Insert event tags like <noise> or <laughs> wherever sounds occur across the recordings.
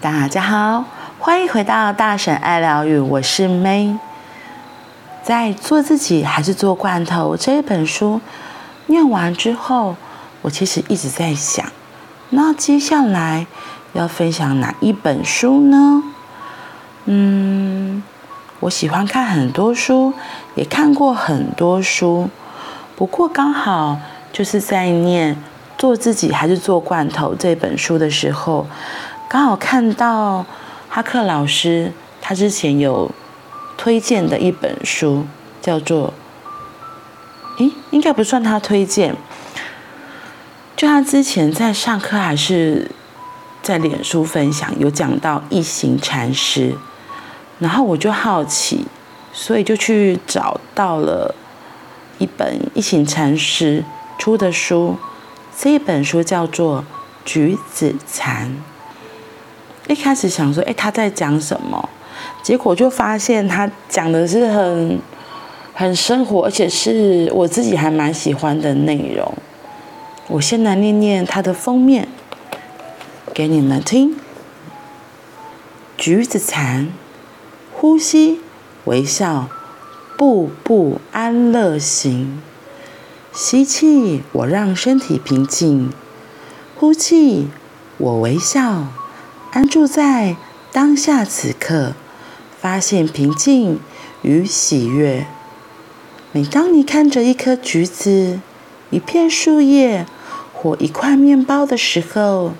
大家好，欢迎回到大婶爱疗愈，我是 May。在做自己还是做罐头这一本书念完之后，我其实一直在想，那接下来要分享哪一本书呢？嗯，我喜欢看很多书，也看过很多书，不过刚好就是在念《做自己还是做罐头》这本书的时候，刚好看到哈克老师他之前有。推荐的一本书叫做，诶，应该不算他推荐。就他之前在上课还是在脸书分享，有讲到一行禅师，然后我就好奇，所以就去找到了一本一行禅师出的书，这一本书叫做《橘子禅》。一开始想说，诶，他在讲什么？结果就发现他讲的是很很生活，而且是我自己还蛮喜欢的内容。我先来念念它的封面给你们听：橘子禅，呼吸，微笑，步步安乐行。吸气，我让身体平静；呼气，我微笑，安住在当下此刻。发现平静与喜悦。每当你看着一颗橘子、一片树叶或一块面包的时候，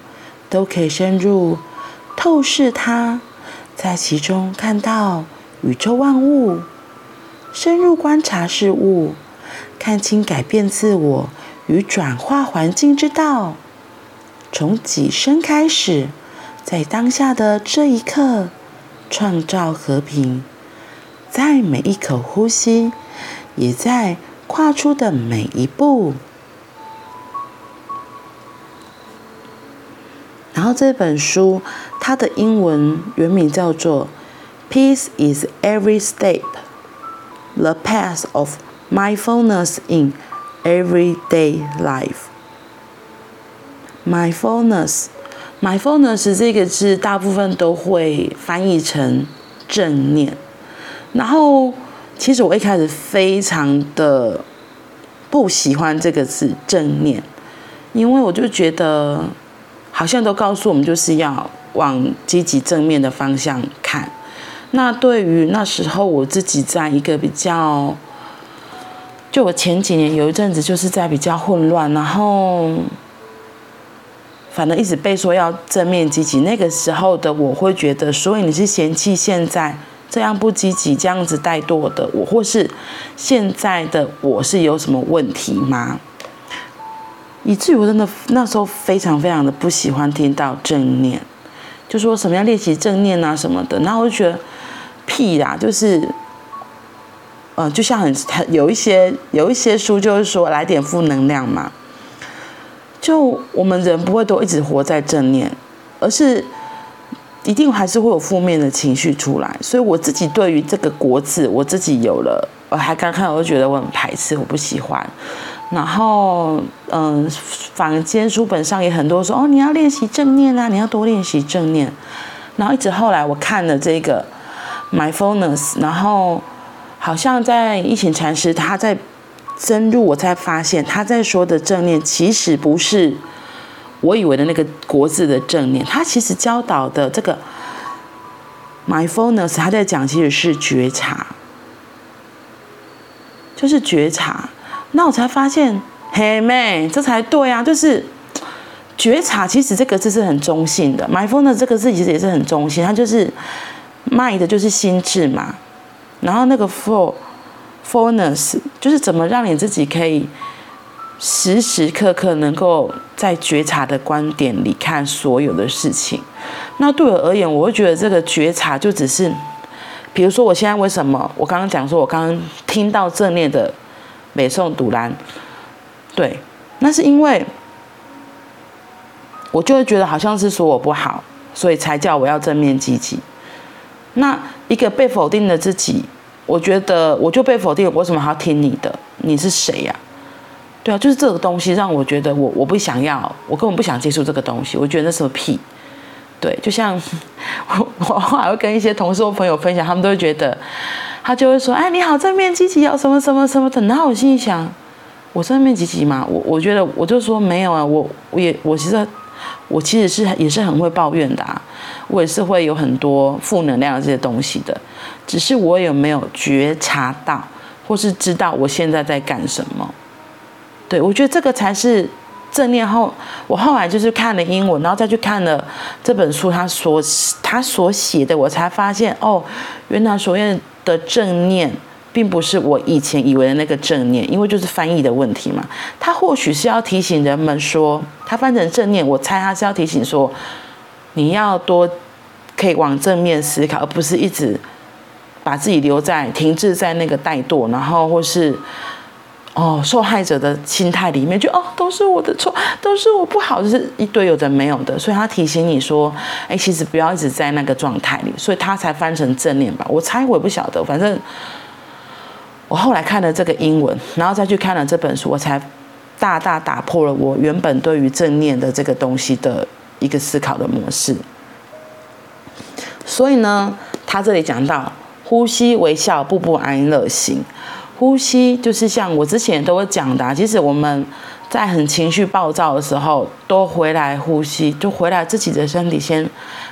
都可以深入透视它，在其中看到宇宙万物，深入观察事物，看清改变自我与转化环境之道。从己身开始，在当下的这一刻。创造和平，在每一口呼吸，也在跨出的每一步。然后这本书，它的英文原名叫做《Peace is Every Step: The Path of Mindfulness in Everyday Life》。Mindfulness。Mindfulness 这个字，大部分都会翻译成正念。然后，其实我一开始非常的不喜欢这个字“正念”，因为我就觉得好像都告诉我们就是要往积极正面的方向看。那对于那时候我自己在一个比较，就我前几年有一阵子就是在比较混乱，然后。反正一直被说要正面积极，那个时候的我会觉得，所以你是嫌弃现在这样不积极、这样子怠惰的我，或是现在的我是有什么问题吗？以至于我真的那时候非常非常的不喜欢听到正念，就说什么要练习正念啊什么的，然后我就觉得屁啦，就是，嗯、就像很很有一些有一些书就是说来点负能量嘛。就我们人不会都一直活在正念，而是一定还是会有负面的情绪出来。所以我自己对于这个国字，我自己有了，我还刚看，我就觉得我很排斥，我不喜欢。然后，嗯，坊间书本上也很多说，哦，你要练习正念啊，你要多练习正念。然后一直后来我看了这个 mindfulness，然后好像在一行禅师他在。深入，我才发现他在说的正念，其实不是我以为的那个国字的正念。他其实教导的这个 mindfulness，他在讲其实是觉察，就是觉察。那我才发现，嘿妹，这才对啊！就是觉察，其实这个字是很中性的。mindfulness 这个字其实也是很中性，它就是 mind 就是心智嘛，然后那个 for。Fullness 就是怎么让你自己可以时时刻刻能够在觉察的观点里看所有的事情。那对我而言，我会觉得这个觉察就只是，比如说我现在为什么我刚刚讲说，我刚刚听到正念的美颂独兰，对，那是因为我就会觉得好像是说我不好，所以才叫我要正面积极。那一个被否定的自己。我觉得我就被否定了，我为什么还要听你的？你是谁呀？对啊，就是这个东西让我觉得我我不想要，我根本不想接触这个东西。我觉得那是个屁。对，就像 <laughs> 我我后来会跟一些同事或朋友分享，他们都会觉得，他就会说，哎，你好正面积极哦，什么什么什么的。然后我心里想，我正面积极吗？我我觉得我就说没有啊，我我也我其实我其实是也是很会抱怨的啊，我也是会有很多负能量这些东西的，只是我有没有觉察到，或是知道我现在在干什么？对，我觉得这个才是。正念后，我后来就是看了英文，然后再去看了这本书，他所他所写的，我才发现哦，原来所谓的正念，并不是我以前以为的那个正念，因为就是翻译的问题嘛。他或许是要提醒人们说，他翻成正念，我猜他是要提醒说，你要多可以往正面思考，而不是一直把自己留在停滞在那个怠惰，然后或是。哦，受害者的心态里面，就哦，都是我的错，都是我不好，就是一堆有的没有的。所以他提醒你说，哎，其实不要一直在那个状态里，所以他才翻成正念吧。我猜我也不晓得，反正我后来看了这个英文，然后再去看了这本书，我才大大打破了我原本对于正念的这个东西的一个思考的模式。所以呢，他这里讲到呼吸、微笑、步步安乐行。呼吸就是像我之前都会讲的，其实我们在很情绪暴躁的时候，都回来呼吸，就回来自己的身体，先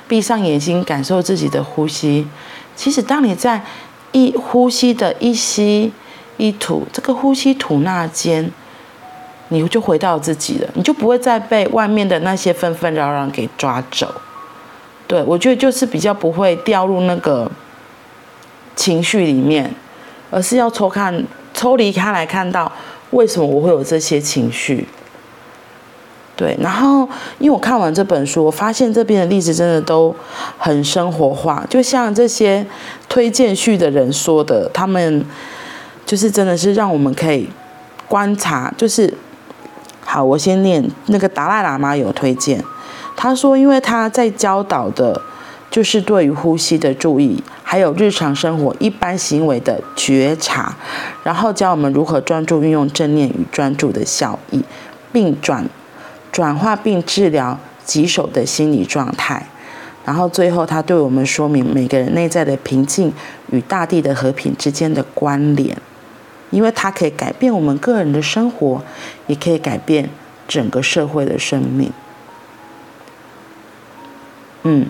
闭上眼睛，感受自己的呼吸。其实当你在一呼吸的一吸一吐，这个呼吸吐纳间，你就回到自己了，你就不会再被外面的那些纷纷扰扰给抓走。对，我觉得就是比较不会掉入那个情绪里面。而是要抽看、抽离开来看到为什么我会有这些情绪。对，然后因为我看完这本书，我发现这边的例子真的都很生活化，就像这些推荐序的人说的，他们就是真的是让我们可以观察。就是好，我先念那个达赖喇嘛有推荐，他说，因为他在教导的。就是对于呼吸的注意，还有日常生活一般行为的觉察，然后教我们如何专注运用正念与专注的效益，并转转化并治疗棘手的心理状态。然后最后，他对我们说明每个人内在的平静与大地的和平之间的关联，因为它可以改变我们个人的生活，也可以改变整个社会的生命。嗯。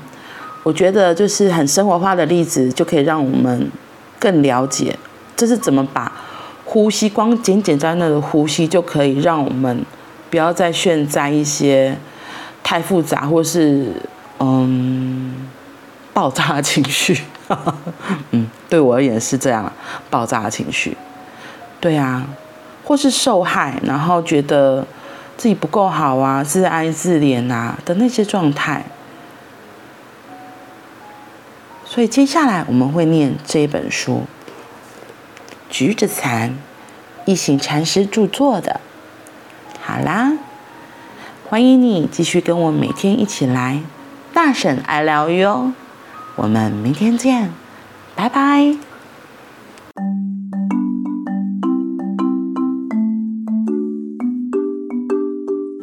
我觉得就是很生活化的例子，就可以让我们更了解，这是怎么把呼吸，光简简单单的呼吸就可以让我们不要再炫在一些太复杂或是嗯爆炸的情绪。<laughs> 嗯，对我而言是这样，爆炸的情绪。对啊，或是受害，然后觉得自己不够好啊，自哀自怜啊的那些状态。所以接下来我们会念这一本书，橘子禅一行禅师著作的。好啦，欢迎你继续跟我每天一起来大婶爱疗愈哦。我们明天见，拜拜。